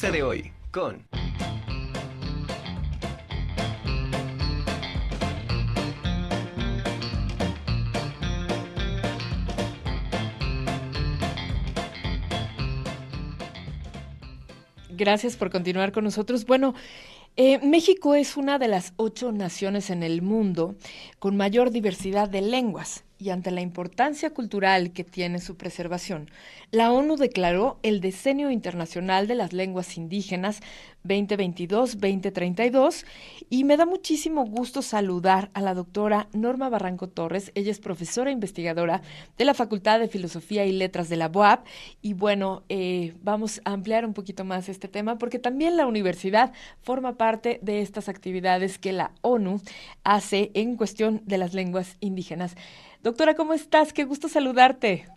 de hoy con... Gracias por continuar con nosotros. Bueno, eh, México es una de las ocho naciones en el mundo con mayor diversidad de lenguas y ante la importancia cultural que tiene su preservación, la ONU declaró el Decenio Internacional de las Lenguas Indígenas 2022-2032 y me da muchísimo gusto saludar a la doctora Norma Barranco Torres. Ella es profesora investigadora de la Facultad de Filosofía y Letras de la UAP y bueno, eh, vamos a ampliar un poquito más este tema porque también la universidad forma parte de estas actividades que la ONU hace en cuestión de las lenguas indígenas. Doctora, ¿cómo estás? Qué gusto saludarte.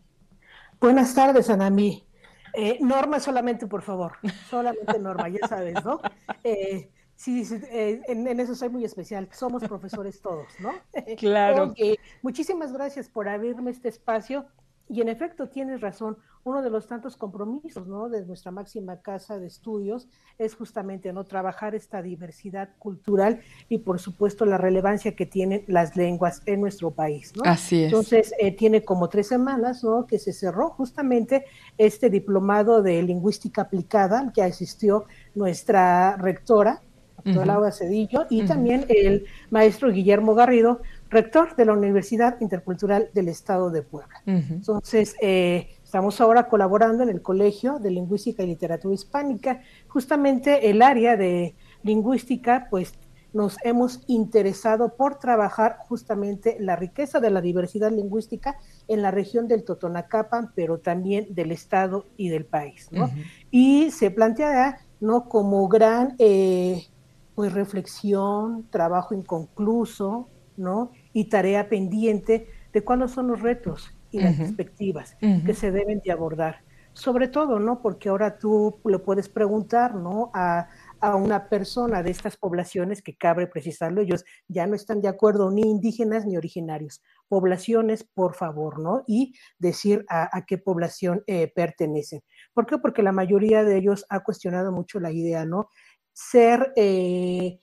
Buenas tardes, Anami. Eh, Norma solamente, por favor. Solamente Norma, ya sabes, ¿no? Eh, sí, eh, en, en, eso soy muy especial. Somos profesores todos, ¿no? Claro. muchísimas gracias por abrirme este espacio. Y en efecto, tienes razón uno de los tantos compromisos ¿no? de nuestra máxima casa de estudios es justamente no trabajar esta diversidad cultural y por supuesto la relevancia que tienen las lenguas en nuestro país. ¿no? Así es. Entonces, eh, tiene como tres semanas ¿no? que se cerró justamente este diplomado de lingüística aplicada que asistió nuestra rectora, doctora Laura Cedillo, y también el maestro Guillermo Garrido, rector de la Universidad Intercultural del Estado de Puebla. Entonces, eh, Estamos ahora colaborando en el Colegio de Lingüística y Literatura Hispánica. Justamente el área de lingüística, pues nos hemos interesado por trabajar justamente la riqueza de la diversidad lingüística en la región del Totonacapan, pero también del Estado y del país. ¿no? Y se plantea ¿no? como gran eh, pues, reflexión, trabajo inconcluso ¿no? y tarea pendiente de cuáles son los retos y las perspectivas que se deben de abordar. Sobre todo, ¿no? Porque ahora tú le puedes preguntar, ¿no? A, a una persona de estas poblaciones que cabe precisarlo, ellos ya no están de acuerdo ni indígenas ni originarios. Poblaciones, por favor, ¿no? Y decir a, qué población eh, pertenecen. ¿Por qué? Porque la mayoría de ellos ha cuestionado mucho la idea, ¿no? Ser, eh,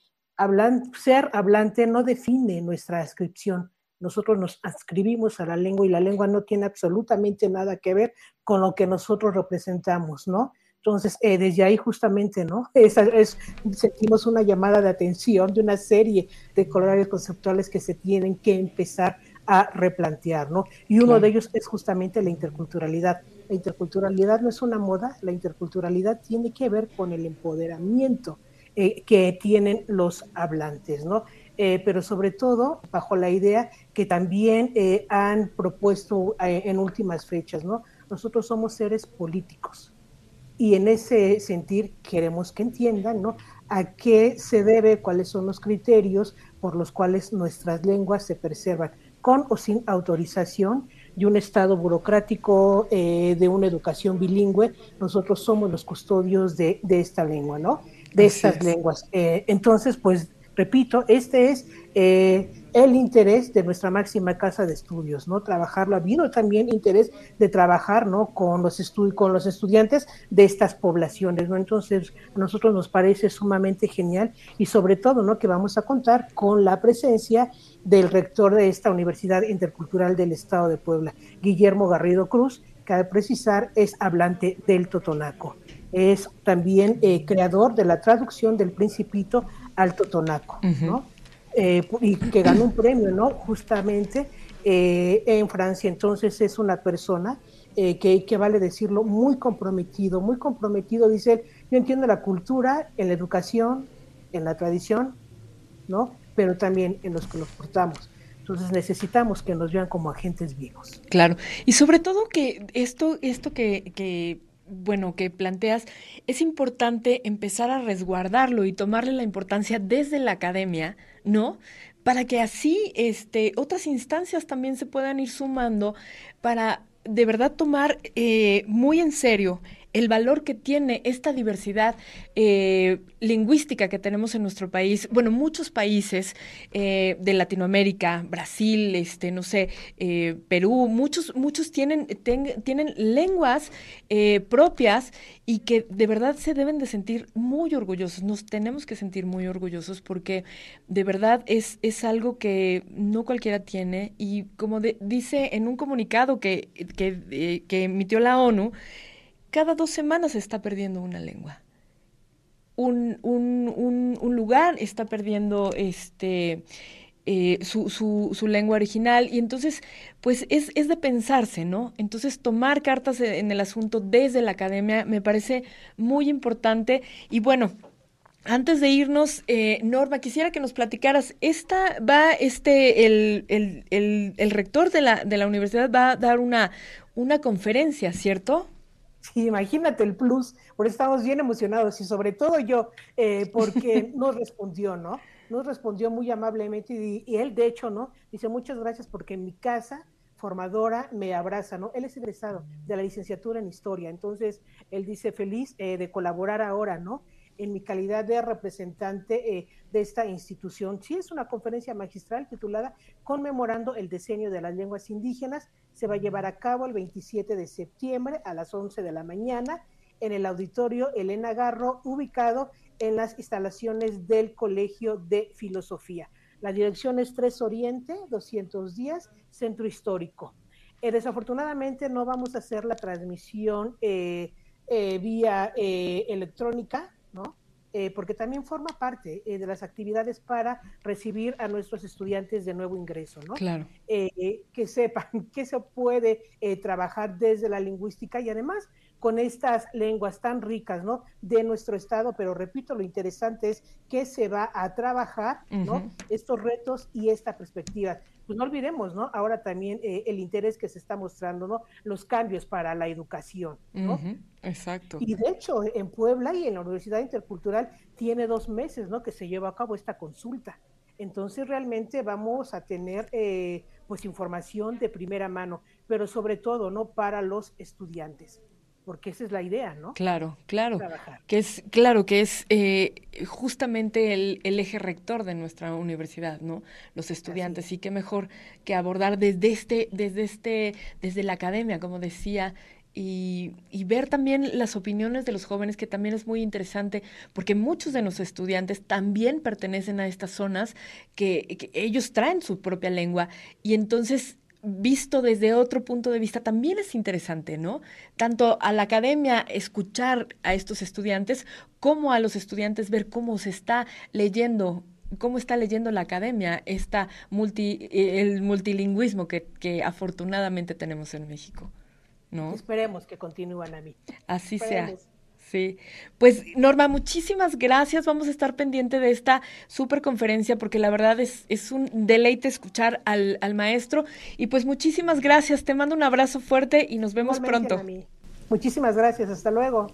ser hablante no define nuestra ascripción, nosotros nos adscribimos a la lengua y la lengua no tiene absolutamente nada que ver con lo que nosotros representamos, ¿no? Entonces, eh, desde ahí justamente, ¿no? Es, es, sentimos una llamada de atención de una serie de colores conceptuales que se tienen que empezar a replantear, ¿no? Y uno de ellos es justamente la interculturalidad. La interculturalidad no es una moda, la interculturalidad tiene que ver con el empoderamiento eh, que tienen los hablantes, ¿no? Eh, pero sobre todo bajo la idea que también eh, han propuesto en últimas fechas, ¿no? Nosotros somos seres políticos y en ese sentir queremos que entiendan, ¿no? A qué se debe, cuáles son los criterios por los cuales nuestras lenguas se preservan, con o sin autorización de un Estado burocrático, de una educación bilingüe, nosotros somos los custodios de esta lengua, ¿no? De estas lenguas. entonces, pues Repito, este es eh, el interés de nuestra máxima casa de estudios, ¿no? Trabajarlo. Vino también interés de trabajar, ¿no? Con los, con los estudiantes de estas poblaciones, ¿no? Entonces, a nosotros nos parece sumamente genial y sobre todo, ¿no? Que vamos a contar con la presencia del rector de esta Universidad Intercultural del Estado de Puebla, Guillermo Garrido Cruz, que de precisar es hablante del Totonaco. Es también eh, creador de la traducción del Principito Alto Tonaco, ¿no? Eh, y que ganó un premio, ¿no? Justamente eh, en Francia. Entonces es una persona que, que, vale decirlo, muy comprometido, muy comprometido, dice él, yo entiendo la cultura, en la educación, en la tradición, ¿no? Pero también en los que nos portamos. Entonces necesitamos que nos vean como agentes vivos. Claro, y sobre todo que esto, esto que, que bueno, que planteas, es importante empezar a resguardarlo y tomarle la importancia desde la academia, ¿no? Para que así este, otras instancias también se puedan ir sumando para de verdad tomar eh, muy en serio el valor que tiene esta diversidad eh, lingüística que tenemos en nuestro país. Bueno, muchos países eh, de Latinoamérica, Brasil, este, no sé, eh, Perú, muchos, muchos tienen, tienen lenguas propias y que de verdad se deben de sentir muy orgullosos. Nos tenemos que sentir muy orgullosos porque de verdad es, es algo que no cualquiera tiene y como dice en un comunicado que, que, que emitió la ONU, cada dos semanas se está perdiendo una lengua. Un, un, un, lugar está perdiendo este, eh, su, su, su, lengua original y entonces pues es, es, de pensarse, ¿no? Entonces tomar cartas en el asunto desde la academia me parece muy importante y bueno. Antes de irnos, eh, Norma, quisiera que nos platicaras, esta va, este, el, el, el, el rector de la, de la universidad va a dar una, una conferencia, ¿cierto? Sí, imagínate el plus, porque estamos bien emocionados y sobre todo yo, eh, porque nos respondió, ¿no? Nos respondió muy amablemente y, él, de hecho, ¿no? Dice muchas gracias porque en mi casa formadora me abraza, ¿no? Él es egresado de la licenciatura en historia, entonces él dice feliz eh, de colaborar ahora, ¿no? en mi calidad de representante eh, de esta institución. Sí, es una conferencia magistral titulada Conmemorando el Diseño de las Lenguas Indígenas. Se va a llevar a cabo el 27 de septiembre a las 11 de la mañana en el auditorio Elena Garro, ubicado en las instalaciones del Colegio de Filosofía. La dirección es 3 Oriente, 210, Centro Histórico. Eh, desafortunadamente no vamos a hacer la transmisión eh, vía electrónica. Eh, porque también forma parte eh, de las actividades para recibir a nuestros estudiantes de nuevo ingreso, ¿no? Claro. Eh, que sepan que se puede trabajar desde la lingüística y además con estas lenguas tan ricas, ¿no? De nuestro estado, pero repito, lo interesante es que se va a trabajar, ¿no? Estos retos y esta perspectiva pues no olvidemos, ¿no? Ahora también eh, el interés que se está mostrando, ¿no? Los cambios para la educación, ¿no? Exacto. Y de hecho, en Puebla y en la Universidad Intercultural tiene dos meses, ¿no? Que se lleva a cabo esta consulta. Entonces realmente vamos a tener eh, pues información de primera mano, pero sobre todo, ¿no? Para los estudiantes porque esa es la idea, ¿no? Claro, claro. Que es, claro, que es eh, justamente el, eje rector de nuestra universidad, ¿no? Los estudiantes. Y qué mejor que abordar desde este, desde este, desde la academia, como decía, y, y, ver también las opiniones de los jóvenes, que también es muy interesante, porque muchos de nuestros estudiantes también pertenecen a estas zonas que, que ellos traen su propia lengua y entonces visto desde otro punto de vista también es interesante, ¿no? Tanto a la academia escuchar a estos estudiantes como a los estudiantes ver cómo se está leyendo cómo está leyendo la academia esta multi, el multilingüismo que, que afortunadamente tenemos en México. ¿no? Esperemos que continúen a mí. Así sea. Sí, pues Norma, muchísimas gracias. Vamos a estar pendiente de esta super conferencia porque la verdad es, es un deleite escuchar al, al, maestro. Y pues muchísimas gracias. Te mando un abrazo fuerte y nos vemos pronto. Muchísimas gracias. Hasta luego.